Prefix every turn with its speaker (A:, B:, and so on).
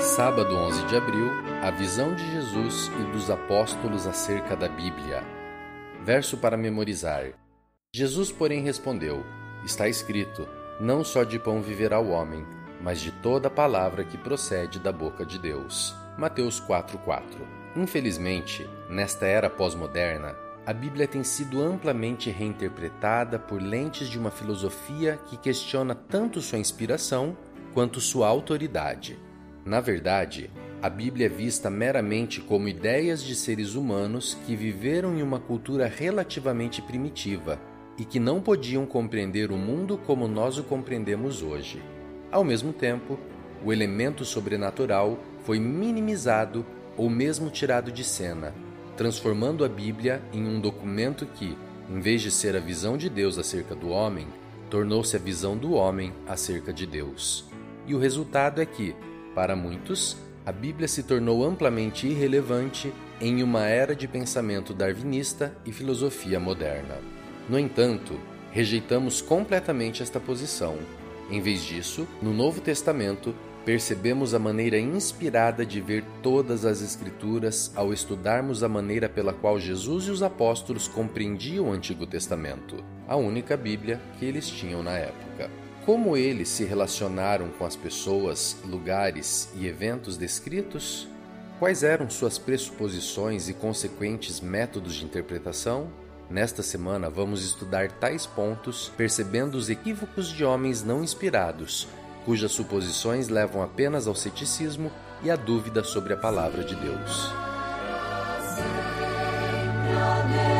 A: Sábado 11 de abril, a visão de Jesus e dos apóstolos acerca da Bíblia. Verso para memorizar. Jesus, porém, respondeu: Está escrito: Não só de pão viverá o homem, mas de toda palavra que procede da boca de Deus. Mateus 4:4. Infelizmente, nesta era pós-moderna, a Bíblia tem sido amplamente reinterpretada por lentes de uma filosofia que questiona tanto sua inspiração quanto sua autoridade. Na verdade, a Bíblia é vista meramente como ideias de seres humanos que viveram em uma cultura relativamente primitiva e que não podiam compreender o mundo como nós o compreendemos hoje. Ao mesmo tempo, o elemento sobrenatural foi minimizado ou mesmo tirado de cena, transformando a Bíblia em um documento que, em vez de ser a visão de Deus acerca do homem, tornou-se a visão do homem acerca de Deus. E o resultado é que, para muitos, a Bíblia se tornou amplamente irrelevante em uma era de pensamento darwinista e filosofia moderna. No entanto, rejeitamos completamente esta posição. Em vez disso, no Novo Testamento, percebemos a maneira inspirada de ver todas as Escrituras ao estudarmos a maneira pela qual Jesus e os apóstolos compreendiam o Antigo Testamento, a única Bíblia que eles tinham na época como eles se relacionaram com as pessoas, lugares e eventos descritos? Quais eram suas pressuposições e consequentes métodos de interpretação? Nesta semana vamos estudar tais pontos, percebendo os equívocos de homens não inspirados, cujas suposições levam apenas ao ceticismo e à dúvida sobre a palavra de Deus. Deus